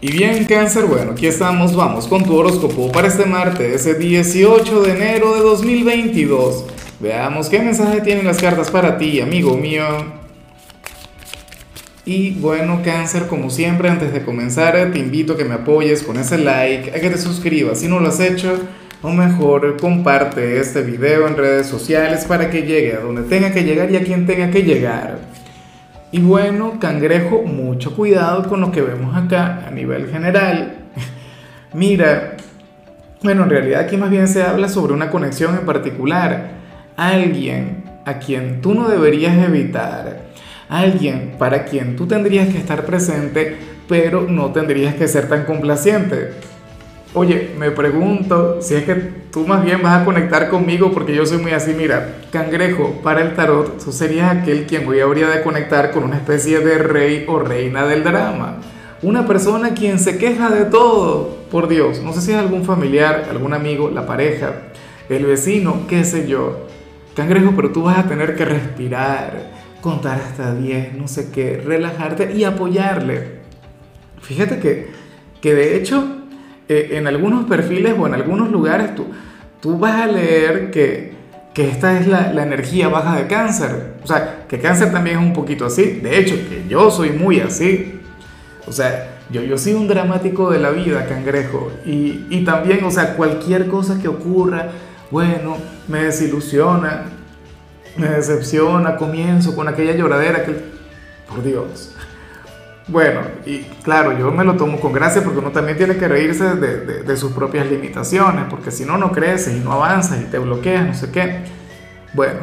Y bien, cáncer, bueno, aquí estamos, vamos con tu horóscopo para este martes, ese 18 de enero de 2022. Veamos qué mensaje tienen las cartas para ti, amigo mío. Y bueno, cáncer, como siempre, antes de comenzar, te invito a que me apoyes con ese like, a que te suscribas si no lo has hecho, o mejor, comparte este video en redes sociales para que llegue a donde tenga que llegar y a quien tenga que llegar. Y bueno, cangrejo, mucho cuidado con lo que vemos acá a nivel general. Mira, bueno, en realidad aquí más bien se habla sobre una conexión en particular. Alguien a quien tú no deberías evitar. Alguien para quien tú tendrías que estar presente, pero no tendrías que ser tan complaciente. Oye, me pregunto si es que tú más bien vas a conectar conmigo porque yo soy muy así, mira, cangrejo, para el tarot, tú serías aquel quien hoy habría de conectar con una especie de rey o reina del drama. Una persona quien se queja de todo, por Dios, no sé si es algún familiar, algún amigo, la pareja, el vecino, qué sé yo. Cangrejo, pero tú vas a tener que respirar, contar hasta 10, no sé qué, relajarte y apoyarle. Fíjate que, que de hecho eh, en algunos perfiles o en algunos lugares tú, tú vas a leer que, que esta es la, la, energía baja de cáncer. O sea, que cáncer también es un poquito así. De hecho, que yo soy muy así. O sea, yo, yo soy un dramático de la vida, cangrejo. Y, y también, o sea, cualquier cosa que ocurra, bueno, me desilusiona, me decepciona, comienzo con aquella lloradera que... Por Dios. Bueno, y claro, yo me lo tomo con gracia porque uno también tiene que reírse de, de, sus propias limitaciones, porque si no, no creces y no avanzas y te bloqueas, no sé qué. Bueno,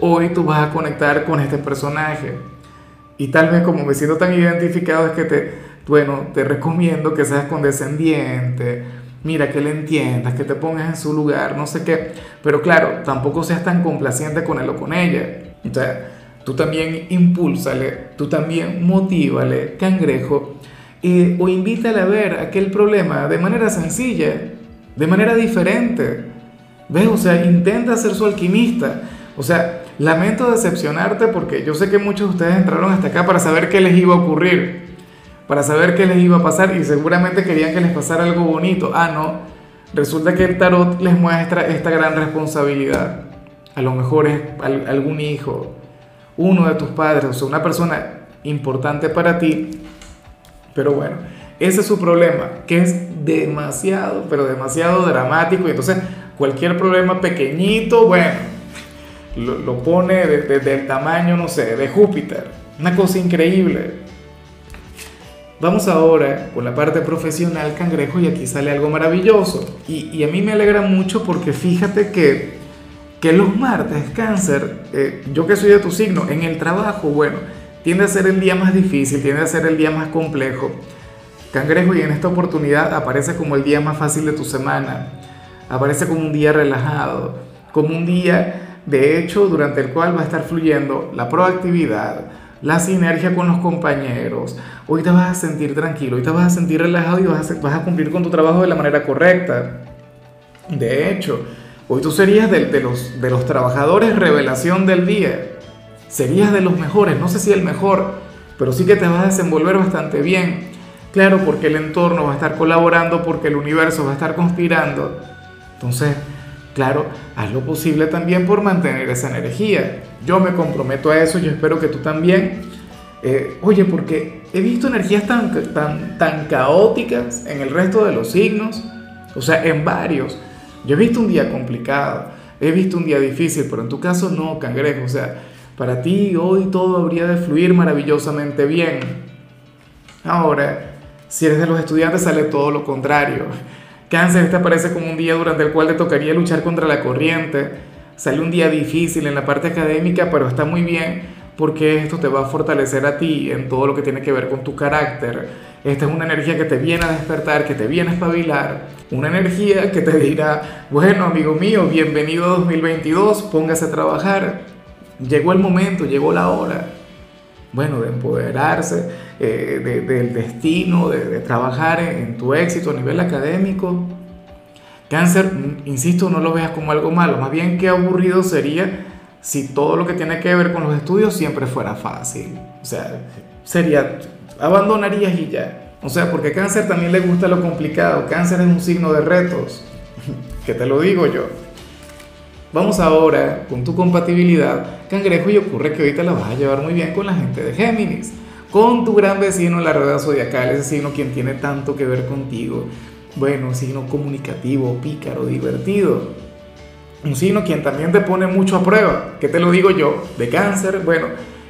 hoy tú vas a conectar con este personaje y tal vez como me siento tan identificado es que te, bueno, te recomiendo que seas condescendiente, mira, que le entiendas, que te pongas en su lugar, no sé qué, pero claro, tampoco seas tan complaciente con él o con ella. Tú también impúlsale, tú también motívale, cangrejo, y, o invítale a ver aquel problema de manera sencilla, de manera diferente. ¿Ves? O sea, intenta ser su alquimista. O sea, lamento decepcionarte porque yo sé que muchos de ustedes entraron hasta acá para saber qué les iba a ocurrir, para saber qué les iba a pasar y seguramente querían que les pasara algo bonito. Ah, no. Resulta que el tarot les muestra esta gran responsabilidad. A lo mejor es algún hijo, uno de tus padres, o sea, una persona importante para ti, pero bueno, ese es su problema, que es demasiado, pero demasiado dramático, y entonces cualquier problema pequeñito, bueno, lo, pone desde de, el tamaño, no sé, de Júpiter, una cosa increíble. Vamos ahora con la parte profesional, cangrejo, y aquí sale algo maravilloso. Y a mí me alegra mucho porque fíjate que que los martes, cáncer, eh, yo que soy de tu signo, en el trabajo, bueno, tiende a ser el día más difícil, tiende a ser el día más complejo. Cangrejo, y en esta oportunidad aparece como el día más fácil de tu semana, aparece como un día relajado, como un día, de hecho, durante el cual va a estar fluyendo la proactividad, la sinergia con los compañeros. Hoy te vas a sentir tranquilo, hoy te vas a sentir relajado y vas a, vas a cumplir con tu trabajo de la manera correcta. De hecho, Hoy tú serías de, los, de los trabajadores revelación del día. Serías de los mejores, no sé si el mejor, pero sí que te vas a desenvolver bastante bien. Claro, porque el entorno va a estar colaborando, porque el universo va a estar conspirando. Entonces, claro, haz lo posible también por mantener esa energía. Yo me comprometo a eso, yo espero que tú también. Eh, oye, porque he visto energías tan, tan, tan caóticas en el resto de los signos, o sea, en varios. Yo he visto un día complicado, he visto un día difícil, pero en tu caso no, cangrejo. O sea, para ti hoy todo habría de fluir maravillosamente bien. Ahora, si eres de los estudiantes, sale todo lo contrario. Cáncer te parece como un día durante el cual te tocaría luchar contra la corriente. Sale un día difícil en la parte académica, pero está muy bien porque esto te va a fortalecer a ti en todo lo que tiene que ver con tu carácter esta es una energía que te viene a despertar, que te viene a espabilar. Una energía que te dirá, bueno, amigo mío, bienvenido a 2022, póngase a trabajar. Llegó el momento, llegó la hora. Bueno, de empoderarse eh, de, del destino, de, trabajar en, en tu éxito a nivel académico. Cáncer, insisto, no lo veas como algo malo, más bien qué aburrido sería si todo lo que tiene que ver con los estudios siempre fuera fácil. O sea, sería abandonarías y ya. O sea, porque cáncer también le gusta lo complicado. Cáncer es un signo de retos. que te lo digo yo. Vamos ahora con tu compatibilidad, cangrejo, y ocurre que ahorita la vas a llevar muy bien con la gente de Géminis, con tu gran vecino en la rueda zodiacal, ese signo quien tiene tanto que ver contigo. Bueno, un signo comunicativo, pícaro, divertido. Un signo quien también te pone mucho a prueba. ¿Qué te lo digo yo? De cáncer, bueno,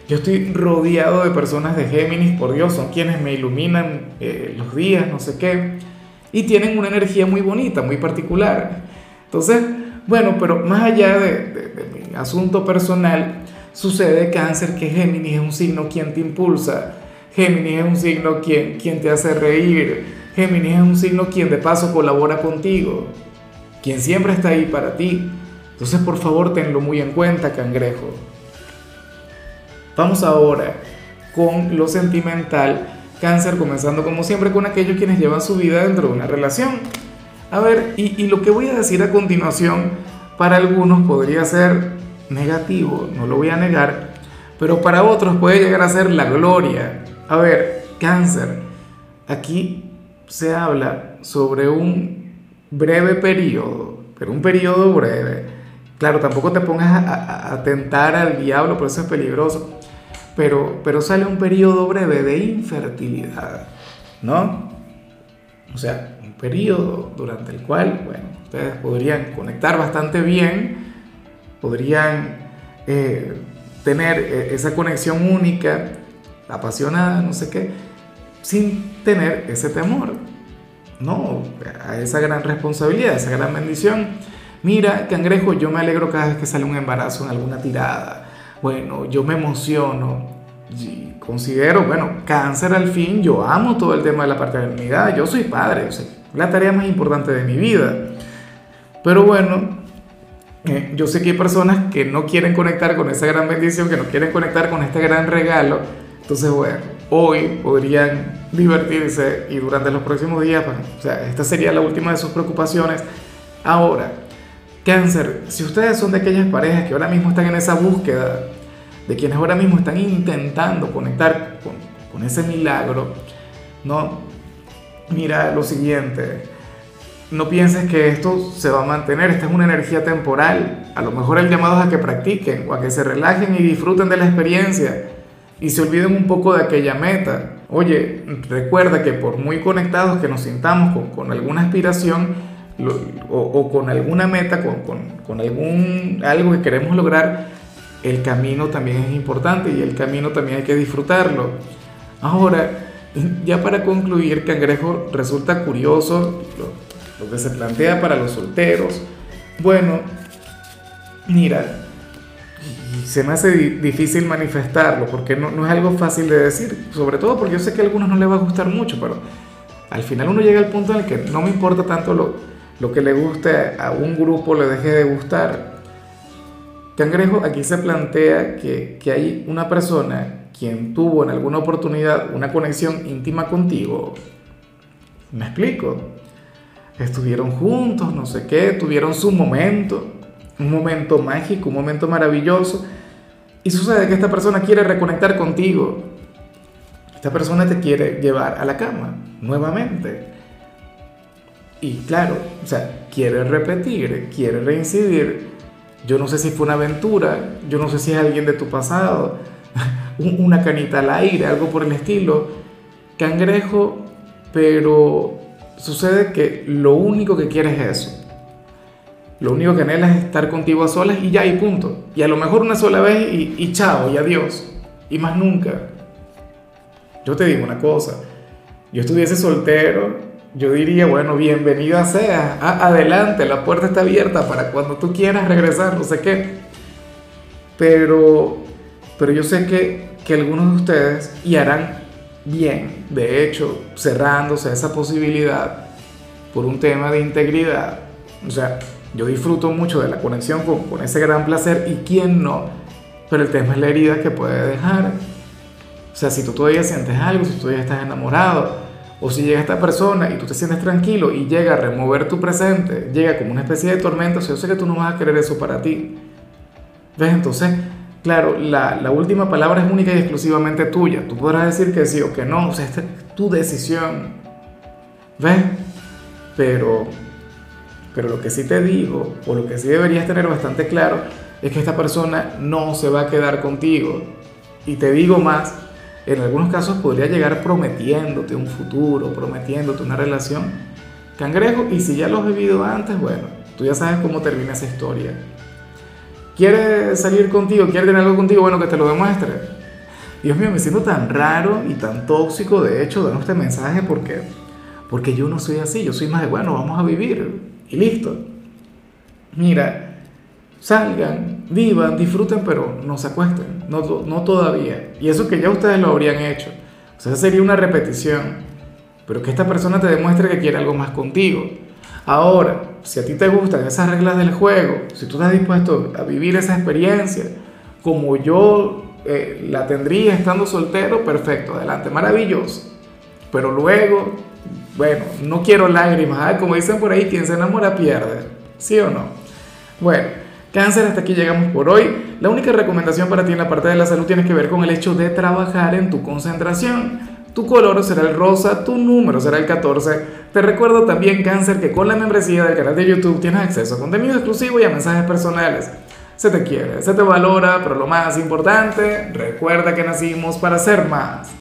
yo estoy rodeado de personas de Géminis, por Dios, son quienes me iluminan eh, los días, no sé qué, y tienen una energía muy bonita, muy particular. Entonces, bueno, pero más allá de, mi asunto personal, sucede cáncer que Géminis es un signo quien te impulsa, Géminis es un signo quien, quien te hace reír, Géminis es un signo quien de paso colabora contigo, quien siempre está ahí para ti. Entonces, por favor, tenlo muy en cuenta, cangrejo. Vamos ahora con lo sentimental. Cáncer, comenzando como siempre con aquellos quienes llevan su vida dentro de una relación. A ver, y, lo que voy a decir a continuación para algunos podría ser negativo, no lo voy a negar, pero para otros puede llegar a ser la gloria. A ver, cáncer, aquí se habla sobre un breve periodo, pero un periodo breve. Claro, tampoco te pongas a, a, tentar al diablo, por eso es peligroso. Pero, pero sale un periodo breve de infertilidad, ¿no? O sea, periodo durante el cual, bueno, ustedes podrían conectar bastante bien, podrían eh, tener eh, esa conexión única, apasionada, no sé qué, sin tener ese temor, ¿no? A esa gran responsabilidad, a esa gran bendición. Mira, cangrejo, yo me alegro cada vez que sale un embarazo en alguna tirada. Bueno, yo me emociono, y considero, bueno, cáncer al fin, yo amo todo el tema de la paternidad, yo soy padre, o sea, la tarea más importante de mi vida. Pero bueno, eh, yo sé que hay personas que no quieren conectar con esa gran bendición, que no quieren conectar con este gran regalo. Entonces, bueno, hoy podrían divertirse y durante los próximos días, pues, o sea, esta sería la última de sus preocupaciones. Ahora, cáncer, si ustedes son de aquellas parejas que ahora mismo están en esa búsqueda, de quienes ahora mismo están intentando conectar con, con ese milagro, ¿no? mira lo siguiente, no pienses que esto se va a mantener, esta es una energía temporal. A lo mejor el llamado es a que practiquen o a que se relajen y disfruten de la experiencia y se olviden un poco de aquella meta. Oye, recuerda que por muy conectados que nos sintamos con, con alguna aspiración o, o, con alguna meta, con, con, con algún algo que queremos lograr, el camino también es importante y el camino también hay que disfrutarlo. Ahora, ya para concluir, Cangrejo, resulta curioso lo, que se plantea para los solteros. Bueno, mira, se me hace difícil manifestarlo porque no, no, es algo fácil de decir, sobre todo porque yo sé que a algunos no les va a gustar mucho, pero al final uno llega al punto en el que no me importa tanto lo, lo que le guste a un grupo, le deje de gustar. Cangrejo, aquí se plantea que, que hay una persona quien tuvo en alguna oportunidad una conexión íntima contigo, me explico, estuvieron juntos, no sé qué, tuvieron su momento, un momento mágico, un momento maravilloso, y sucede que esta persona quiere reconectar contigo, esta persona te quiere llevar a la cama nuevamente. Y claro, o sea, quiere repetir, quiere reincidir. Yo no sé si fue una aventura, yo no sé si es alguien de tu pasado, una canita al aire, algo por el estilo, cangrejo, pero sucede que lo único que quieres es eso. Lo único que anhelas es estar contigo a solas y ya y punto. Y a lo mejor una sola vez y, y chao y adiós. Y más nunca. Yo te digo una cosa, yo estuviese soltero, yo diría, bueno, bienvenida sea, adelante, la puerta está abierta para cuando tú quieras regresar, no sé qué. Pero pero yo sé que, que algunos de ustedes, y harán bien, de hecho, cerrándose esa posibilidad por un tema de integridad. O sea, yo disfruto mucho de la conexión con, con ese gran placer y quién no, pero el tema es la herida que puede dejar. O sea, si tú todavía sientes algo, si tú todavía estás enamorado, o si llega esta persona y tú te sientes tranquilo y llega a remover tu presente, llega como una especie de tormenta, o sea, yo sé que tú no vas a querer eso para ti. ¿Ves? Entonces, claro, la, la, última palabra es única y exclusivamente tuya. Tú podrás decir que sí o que no, o sea, esta es tu decisión. ¿Ves? Pero, pero lo que sí te digo, o lo que sí deberías tener bastante claro, es que esta persona no se va a quedar contigo. Y te digo más, en algunos casos podría llegar prometiéndote un futuro, prometiéndote una relación. Cangrejo, y si ya lo has vivido antes, bueno, tú ya sabes cómo termina esa historia. ¿Quiere salir contigo? ¿Quiere tener algo contigo? Bueno, que te lo demuestre. Dios mío, me siento tan raro y tan tóxico, de hecho, dando este mensaje porque, porque yo no soy así, yo soy más de, bueno, vamos a vivir y listo. Mira, salgan, vivan, disfruten, pero no se acuesten, no, no todavía. Y eso que ya ustedes lo habrían hecho. O sea, sería una repetición. Pero que esta persona te demuestre que quiere algo más contigo. Ahora, si a ti te gustan esas reglas del juego, si tú estás dispuesto a vivir esa experiencia como yo eh, la tendría estando soltero, perfecto, adelante, maravilloso. Pero luego, bueno, no quiero lágrimas, como dicen por ahí, quien se enamora pierde, ¿sí o no? Bueno, cáncer, hasta aquí llegamos por hoy. La única recomendación para ti en la parte de la salud tiene que ver con el hecho de trabajar en tu concentración. Tu color será el rosa, tu número será el 14. Te recuerdo también, Cáncer, que con la membresía del canal de YouTube tienes acceso a contenido exclusivo y a mensajes personales. Se te quiere, se te valora, pero lo más importante, recuerda que nacimos para ser más.